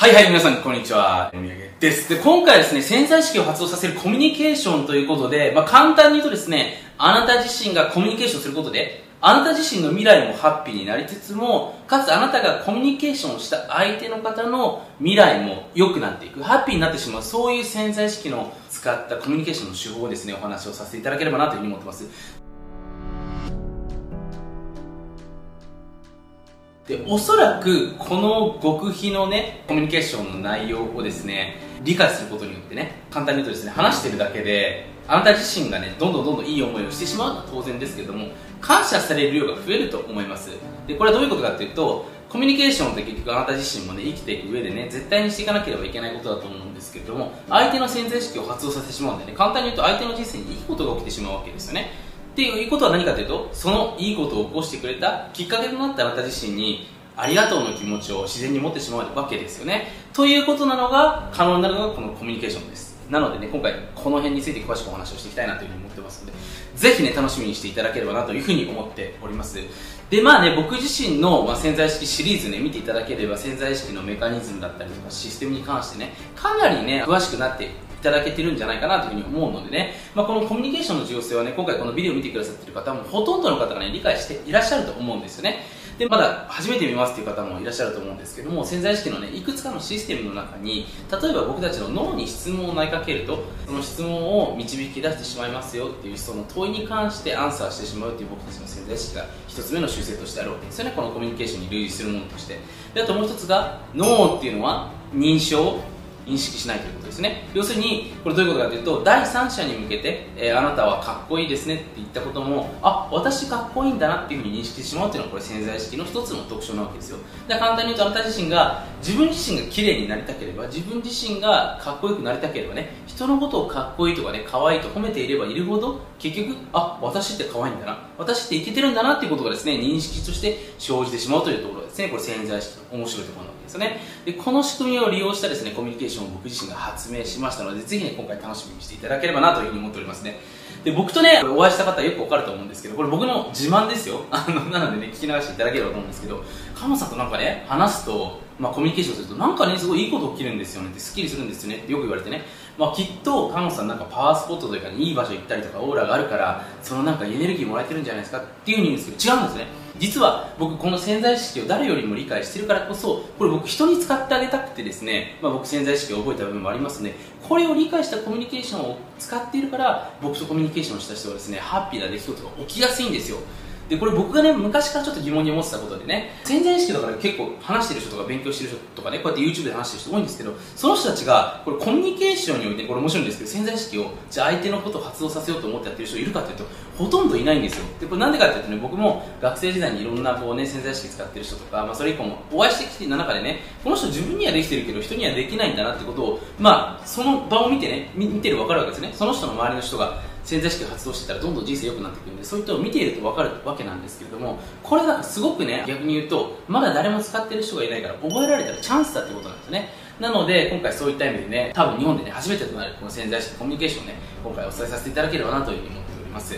はいはい、皆さん、こんにちは。お土産です。で、今回ですね、潜在意識を発動させるコミュニケーションということで、まあ、簡単に言うとですね、あなた自身がコミュニケーションすることで、あなた自身の未来もハッピーになりつつも、かつあなたがコミュニケーションした相手の方の未来も良くなっていく、ハッピーになってしまう、そういう潜在意識の使ったコミュニケーションの手法をですね、お話をさせていただければなというふうに思ってます。でおそらくこの極秘のねコミュニケーションの内容をですね理解することによってね簡単に言うとですね話してるだけであなた自身がねどんどんどんどんいい思いをしてしまうのは当然ですけども感謝される量が増えると思います。でこれはどういうことかっていうとコミュニケーションって結局あなた自身もね生きていく上でね絶対にしていかなければいけないことだと思うんですけども相手の潜在意識を発動させてしまうんでね簡単に言うと相手の人生にいいことが起きてしまうわけですよね。っていうことは何かというとそのいいことを起こしてくれたきっかけとなったあなた自身にありがとうの気持ちを自然に持ってしまうわけですよね。ということなのが可能になるのがこのコミュニケーションです。なのでね今回この辺について詳しくお話をしていきたいなというふうに思ってますのでぜひね楽しみにしていただければなというふうに思っております。でまあね僕自身の、ま、潜在意識シリーズね見ていただければ潜在意識のメカニズムだったりとかシステムに関してねかなりね詳しくなってただけてるんじゃないかなというふうに思うのでね、まあ、このコミュニケーションの重要性はね今回このビデオを見てくださってる方もほとんどの方がね理解していらっしゃると思うんですよね。でまだ初めて見ますという方もいらっしゃると思うんですけども潜在意識のねいくつかのシステムの中に例えば僕たちの脳に質問を投げかけるとその質問を導き出してしまいますよっていうその問いに関してアンサーしてしまうっていう僕たちの潜在意識が一つ目の習性としてある。わけですよねこのコミュニケーションに類似するものとしてであともう一つが脳っていうのは認証を認識しないということ。ですね。要するにこれどういうことかというと第三者に向けて、えー、あなたはかっこいいですねって言ったこともあ私かっこいいんだなっていうふうに認識してしまうっていうのはこれ潜在意識の一つの特徴なわけですよ。で簡単に言うとあなた自身が自分自身が綺麗になりたければ自分自身がかっこよくなりたければね人のことをかっこいいとかね可愛いと褒めていればいるほど結局あ私って可愛いんだな。私ってイケてるんだなっていうことがですね認識として生じてしまうというところですね。これ潜在意識の面白いところなわけですね。でこの仕組みを利用したですねコミュニケーションを僕自身が発明しましたのでぜひね今回楽しみにしていただければなというふうに思っておりますね。で僕とねお会いした方よくわかると思うんですけどこれ僕の自慢ですよ。あのなのでね聞き流していただければと思うんですけど鴨さんとなんかね話すと、まあ、コミュニケーションするとなんかねすごいいいこと起きるんですよね。ってすっきりするんですよね。ってよく言われてね。まあ、きっと菅野さんなんかパワースポットというか、ね、いい場所行ったりとかオーラがあるからそのなんかエネルギーもらえてるんじゃないですかっていうふうに言うんですけど違うんですね。実は僕この潜在意識を誰よりも理解してるからこそこれ僕人に使ってあげたくてですね、まあ、僕潜在意識を覚えた部分もありますのでこれを理解したコミュニケーションを使っているから僕とコミュニケーションした人はですねハッピーな出来事が起きやすいんですよ。でこれ僕がね昔からちょっと疑問に思ってたことでね潜在意識だから結構話してる人とか勉強してる人とかねこうやって YouTube で話してる人多いんですけどその人たちがこれコミュニケーションにおいてこれ面白いんですけど潜在意識をじゃあ相手のことを発動させようと思ってやってる人いるかというとほとんどいないんですよ。でこれなんでかっていうとね僕も学生時代にいろんなこうね潜在意識使ってる人とか、まあ、それ以降もお会いしてきてた中でねこの人自分にはできてるけど人にはできないんだなってことをまあその場を見てね見てる分かるわけですね。その人の周りの人が潜在意識が発動してたらどんどん人生良くなっていくんでそういったのを見ていると分かるわけなんですけれどもこれがすごくね逆に言うとまだ誰も使ってる人がいないから覚えられたらチャンスだってことなんですね。なので今回そういった意味でね多分日本でね初めてとなるこの潜在意識コミュニケーションをね今回お伝えさせていただければなというふうに思っております。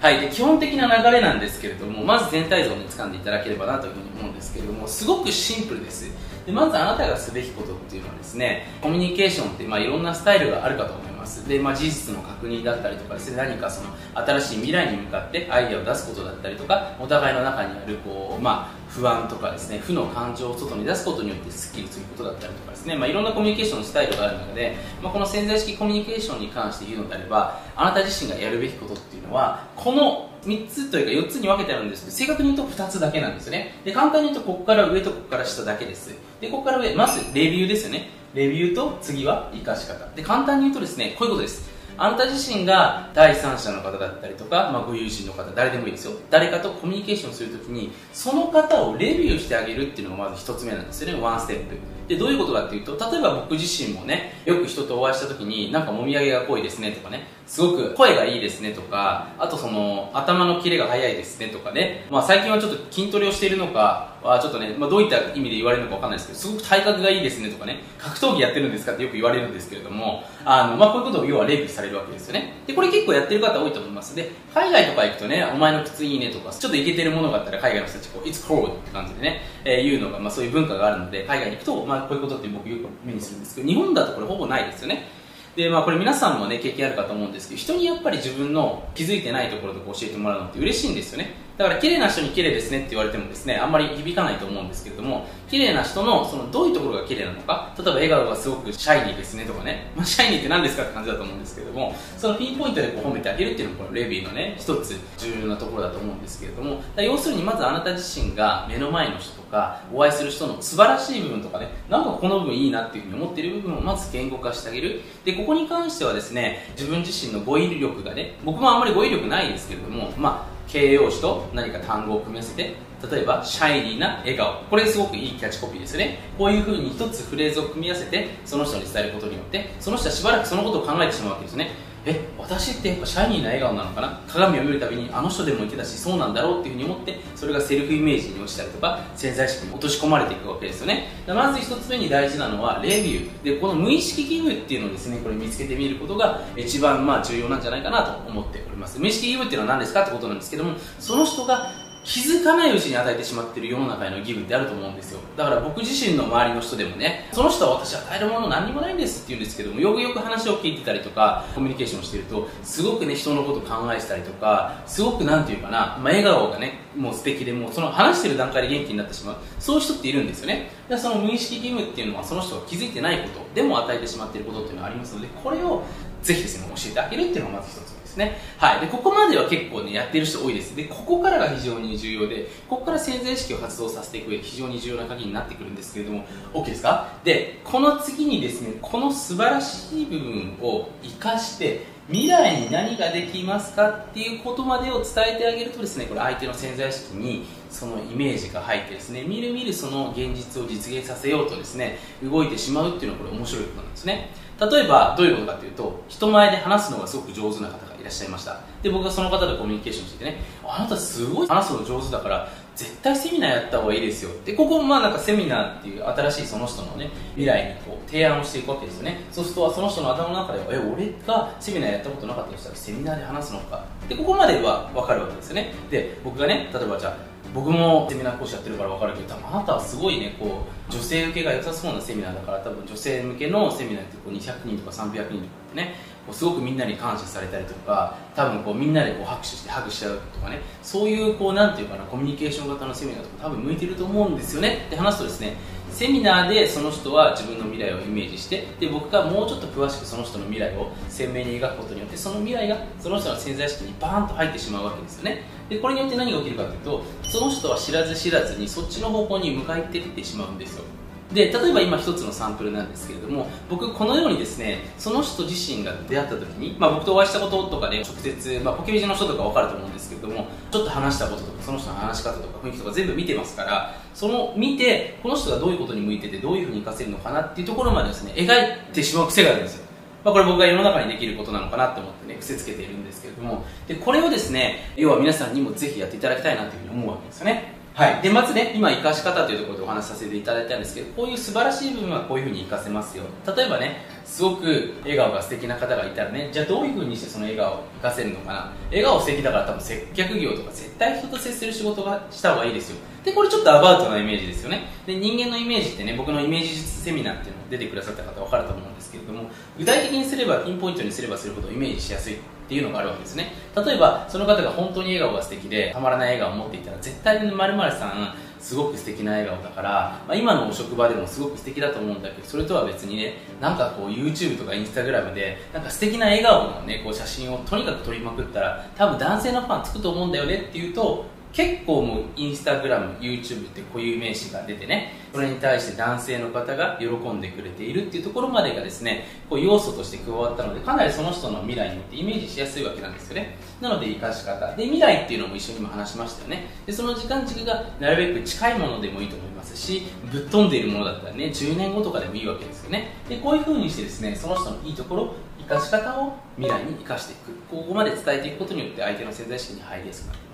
はい、で基本的な流れなんですけれどもまず全体像を、ね、掴んでいただければなというふうに思うんですけれどもすごくシンプルです。でまずあなたがすべきことっていうのはですねコミュニケーションって、まあ、いろんなスタイルがあるかと思います。で、まあ、事実の確認だったりとかですね何かその新しい未来に向かってアイデアを出すことだったりとかお互いの中にあるこう、まあ、不安とかですね負の感情を外に出すことによってスッキリすることだったりとかですね、まあ、いろんなコミュニケーションのスタイルがある中で、まあ、この潜在意識コミュニケーションに関して言うのであればあなた自身がやるべきことっていうのはこの3つというか4つに分けてあるんですけど正確に言うと2つだけなんですね。で簡単に言うとここから上とここから下だけです。でここから上まずレビューですよね。レビューと次は生かし方。で簡単に言うとですねこういうことです。あなた自身が第三者の方だったりとか、まあ、ご友人の方誰でもいいですよ。誰かとコミュニケーションするときにその方をレビューしてあげるっていうのがまず1つ目なんですよね。ワンステップ。でどういうことかっていうと例えば僕自身もねよく人とお会いした時になんかもみあげが濃いですねとかねすごく声がいいですねとかあとその頭のキレが速いですねとかね、まあ、最近はちょっと筋トレをしているのかはちょっとね、まあ、どういった意味で言われるのかわかんないですけどすごく体格がいいですねとかね格闘技やってるんですかってよく言われるんですけれどもあの、まあ、こういうことを要はレビューされるわけですよね。でこれ結構やってる方多いと思います。で海外とか行くとねお前の靴いいねとかちょっとイケてるものがあったら海外の人たちこう It's cool って感じでね、えー、言うのが、まあ、そういう文化があるので海外に行くと、まあ、あこういうことって僕よく目にするんですけど日本だとこれほぼないですよね。でまあこれ皆さんもね経験あるかと思うんですけど人にやっぱり自分の気づいてないところとか教えてもらうのって嬉しいんですよね。だから綺麗な人に綺麗ですねって言われてもですねあんまり響かないと思うんですけれども綺麗な人のそのどういうところが綺麗なのか例えば笑顔がすごくシャイニーですねとかね、まあ、シャイニーって何ですかって感じだと思うんですけれどもそのピンポイントでこう褒めてあげるっていうのがこのレビューのね一つ重要なところだと思うんですけれども要するにまずあなた自身が目の前の人とかお会いする人の素晴らしい部分とかねなんかこの部分いいなっていうふうに思っている部分をまず言語化してあげる。でここに関してはですね自分自身の語彙力がね僕もあんまり語彙力ないですけれどもまあ形容詞と何か単語を組み合わせて例えばシャイリーな笑顔。これすごくいいキャッチコピーですね。こういうふうに一つフレーズを組み合わせてその人に伝えることによってその人はしばらくそのことを考えてしまうわけですね。え私ってやっぱシャイニーな笑顔なのかな？鏡を見るたびにあの人でも言ってたしそうなんだろうっていうふうに思ってそれがセルフイメージに落ちたりとか潜在意識に落とし込まれていくわけですよね。まず一つ目に大事なのはレビュー。でこの無意識義務っていうのをですねこれ見つけてみることが一番まあ重要なんじゃないかなと思っております。無意識義務っていうのは何ですかってことなんですけどもその人が気づかないうちに与えてしまっている世の中への義務ってあると思うんですよ。だから僕自身の周りの人でもねその人は私与えるもの何にもないんですって言うんですけどもよくよく話を聞いてたりとかコミュニケーションしてるとすごくね人のこと考えてたりとかすごくなんていうかな、まあ、笑顔がねもう素敵でもうその話してる段階で元気になってしまう。そういう人っているんですよね。でその無意識義務っていうのはその人が気づいてないことでも与えてしまっていることっていうのはありますのでこれをぜひですね教えてあげるっていうのがまず一つですね。はい。で、ここまでは結構ね、やってる人多いです。で、ここからが非常に重要で、ここから潜在意識を発動させていく上で非常に重要な鍵になってくるんですけれども、OK ですか？で、この次にですね、この素晴らしい部分を活かして、未来に何ができますかっていうことまでを伝えてあげるとですねこれ相手の潜在意識にそのイメージが入ってですねみるみるその現実を実現させようとですね動いてしまうっていうのはこれ面白いことなんですね例えばどういうことかというと人前で話すのがすごく上手な方がいらっしゃいました。で僕はその方とコミュニケーションしててねあなたすごい話すの上手だから絶対セミナーやった方がいいですよ。でここまあなんかセミナーっていう新しいその人のね未来にこう提案をしていくわけですよね。そうするとその人の頭の中でえ俺がセミナーやったことなかったとしたらセミナーで話すのか。でここまでは分かるわけですよね。で僕がね例えばじゃあ僕もセミナー講師やってるから分かるけど多分あなたはすごいねこう女性受けが良さそうなセミナーだから多分女性向けのセミナーってこう200人とか300人とかってねこうすごくみんなに感謝されたりとか多分こうみんなでこう拍手してハグしちゃうとかねそういうこうなんていうかなコミュニケーション型のセミナーとか多分向いてると思うんですよねって話すとですねセミナーでその人は自分の未来をイメージしてで僕がもうちょっと詳しくその人の未来を鮮明に描くことによってその未来がその人の潜在意識にバーンと入ってしまうわけですよね。でこれによって何が起きるかというとその人は知らず知らずにそっちの方向に向かっていってしまうんですよ。で例えば今一つのサンプルなんですけれども僕このようにですねその人自身が出会った時に、まあ、僕とお会いしたこととかで、直接、まあ、ポケビジの人とか分かると思うんですけれどもちょっと話したこととかその人の話し方とか雰囲気とか全部見てますからその見てこの人がどういうことに向いててどういうふうに活かせるのかなっていうところまでですね描いてしまう癖があるんですよ。まあ、これ僕が世の中にできることなのかなと思ってね癖つけているんですけれども。でこれをですね要は皆さんにもぜひやっていただきたいなというふうに思うわけですよね。はい、でまずね今生かし方というところでお話しさせていただいたんですけどこういう素晴らしい部分はこういうふうに活かせますよ。例えばねすごく笑顔が素敵な方がいたらねじゃあどういうふうにしてその笑顔を活かせるのかな。笑顔素敵だから多分接客業とか絶対人と接する仕事がした方がいいですよ。でこれちょっとアバウトなイメージですよね。で人間のイメージってね僕のイメージ術セミナーっていうの出てくださった方分かると思うんですけれども具体的にすればピンポイントにすればするほどイメージしやすい。っていうのがあるわけですね。例えばその方が本当に笑顔が素敵でたまらない笑顔を持っていたら絶対にまるさんすごく素敵な笑顔だから、まあ、今のお職場でもすごく素敵だと思うんだけどそれとは別にねなんかこう YouTube とか Instagram でなんか素敵な笑顔のねこう写真をとにかく撮りまくったら多分男性のファンつくと思うんだよねっていうと結構もうインスタグラム YouTube って固有名詞が出てねそれに対して男性の方が喜んでくれているっていうところまでがですねこう要素として加わったのでかなりその人の未来によってイメージしやすいわけなんですよね。なので生かし方。で未来っていうのも一緒にも話しましたよね。でその時間軸がなるべく近いものでもいいと思いますしぶっ飛んでいるものだったらね10年後とかでもいいわけですよね。でこういう風にしてですねその人のいいところ生かし方を未来に生かしていく。ここまで伝えていくことによって相手の潜在意識に入りやすくなります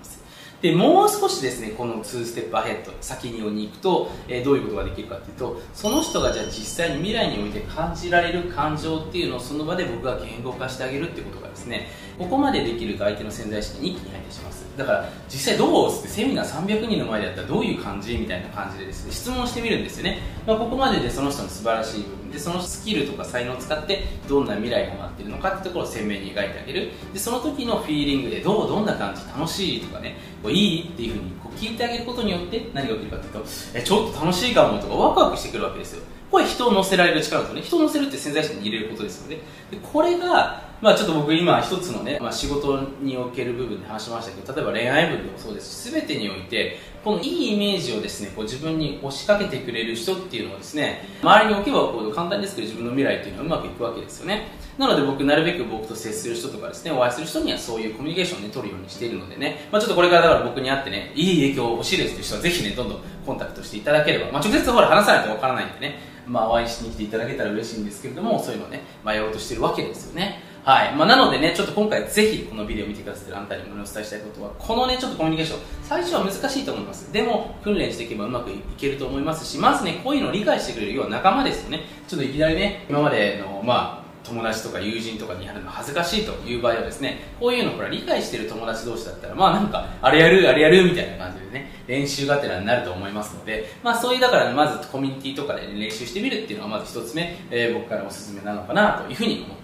でもう少しですねこの2ステップアヘッド先にに行くと、え、どういうことができるかっていうとその人がじゃあ実際に未来において感じられる感情っていうのをその場で僕が言語化してあげるってことがですねここまでできると相手の潜在意識に一気に入ってします。だから実際どうってセミナー300人の前でやったらどういう感じみたいな感じでですね質問してみるんですよね、まあ、ここまででその人の素晴らしい部分でそのスキルとか才能を使ってどんな未来が待ってるのかってところを鮮明に描いてあげる。でその時のフィーリングでどうどんな感じ楽しいとかねこういいっていうふうにこう聞いてあげることによって何が起きるかというとえちょっと楽しいかもとかワクワクしてくるわけですよ。これ人を乗せられる力とね人を乗せるって潜在意識に入れることですよね。でこれがまあちょっと僕今一つのね、まあ、仕事における部分で話しましたけど例えば恋愛部でもそうですし全てにおいてこのいいイメージをですねこう自分に押しかけてくれる人っていうのをですね周りに置けばこう簡単ですけど自分の未来っていうのはうまくいくわけですよね。なので僕なるべく僕と接する人とかですねお会いする人にはそういうコミュニケーションを、ね、取るようにしているのでね、まあ、ちょっとこれからだから僕に会ってねいい影響を欲しいですという人はぜひねどんどんコンタクトしていただければ、まあ、直接ほら話さないとわからないんでね。まあ、お会いしに来ていただけたら嬉しいんですけれどもそういうのをね迷おうとしてるわけですよね。はいまあ、なのでね、ちょっと今回ぜひこのビデオを見てくださってるあなたにお伝えしたいことは、このね、ちょっとコミュニケーション、最初は難しいと思います。でも、訓練していけばうまくいけると思いますし、まずね、こういうのを理解してくれる、要は仲間ですよね。ちょっといきなりね、今までの、まあ、友達とか友人とかにやるの恥ずかしいという場合はですねこういうのほら理解してる友達同士だったらまあなんかあれやるあれやるみたいな感じでね練習がてらになると思いますのでまあそういうだから、まずコミュニティとかで、練習してみるっていうのがまず一つ目、えー、僕からおすすめなのかなというふうに思って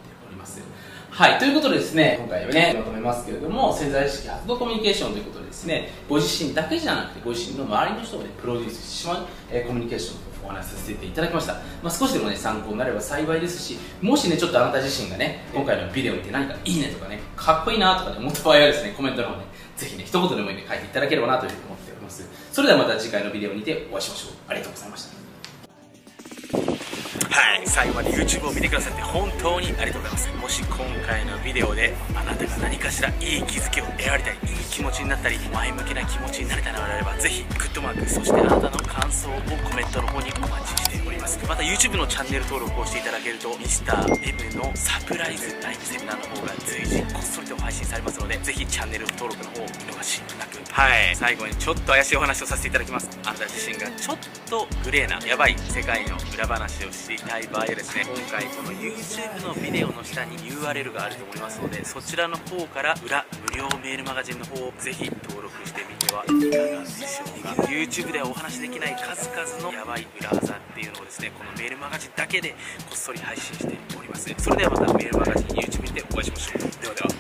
はい、ということでですね、今回はね、まとめますけれども、潜在意識発動コミュニケーションということでですね、ご自身だけじゃなくて、ご自身の周りの人をね、プロデュースしてしまう、えー、コミュニケーションとお話しさせていただきました。まあ、少しでもね、参考になれば幸いですし、もしね、ちょっとあなた自身がね、今回のビデオ見て何かいいねとかね、かっこいいなとかね、思った場合はですね、コメントの方ね、ぜひね、一言でもいいね、書いていただければなというふうに思っております。それではまた次回のビデオにてお会いしましょう。ありがとうございました。はい。最後まで YouTube を見てくださって本当にありがとうございます。もし今回のビデオであなたが何かしらいい気づきを得られたりいい気持ちになったり前向きな気持ちになれたのであればぜひグッドマークそしてあなたの感想をコメントの方にお待ちしております。また YouTube のチャンネル登録をしていただけると Mr.M のサプライズタイムセミナーの方が随時こっそりと配信されますのでぜひチャンネル登録の方を見逃しなくはい。最後にちょっと怪しいお話をさせていただきます。あなた自身がちょっとグレーなヤバい世界の裏話を知りたい場合はですね今回この YouTube のビデオの下に URL があると思いますのでそちらの方から裏無料メールマガジンの方をぜひ登録してみてはいかがでしょうか。YouTube ではお話しできない数々のヤバい裏技っていうのをですねこのメールマガジンだけでこっそり配信しております。それではまたメールマガジン YouTube でお会いしましょう。ではでは。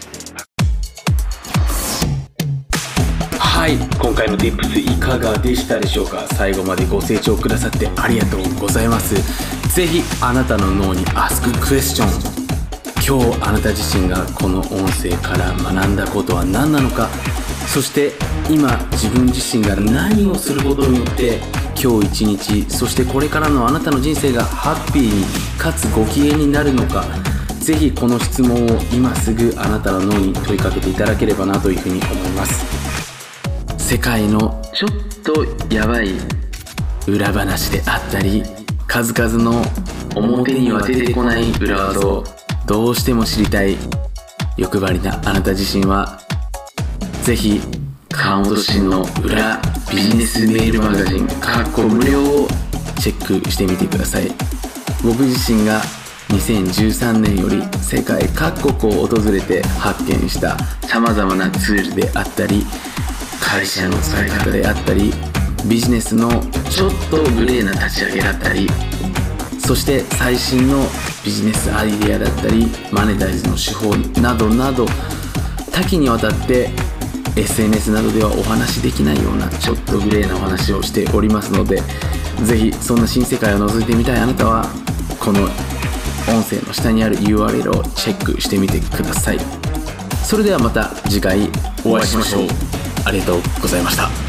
はい。今回の Tips いかがでしたでしょうか？最後までご清聴くださってありがとうございます。ぜひあなたの脳に Ask Question 今日あなた自身がこの音声から学んだことは何なのか？そして今自分自身が何をすることによって今日一日そしてこれからのあなたの人生がハッピーにかつご機嫌になるのか？ぜひこの質問を今すぐあなたの脳に問いかけていただければなというふうに思います。世界のちょっとヤバい裏話であったり数々の表には出てこない裏技をどうしても知りたい。欲張りなあなた自身はぜひ川本慎の裏ビジネスメールマガジンかっこ無料をチェックしてみてください。僕自身が2013年より世界各国を訪れて発見した様々なツールであったり会社の使い方であったりビジネスのちょっとグレーな立ち上げだったりそして最新のビジネスアイデアだったりマネタイズの手法などなど多岐にわたって SNS などではお話しできないようなちょっとグレーなお話をしておりますのでぜひそんな新世界を覗いてみたいあなたはこの音声の下にある URL をチェックしてみてください。それではまた次回お会いしましょう。ありがとうございました。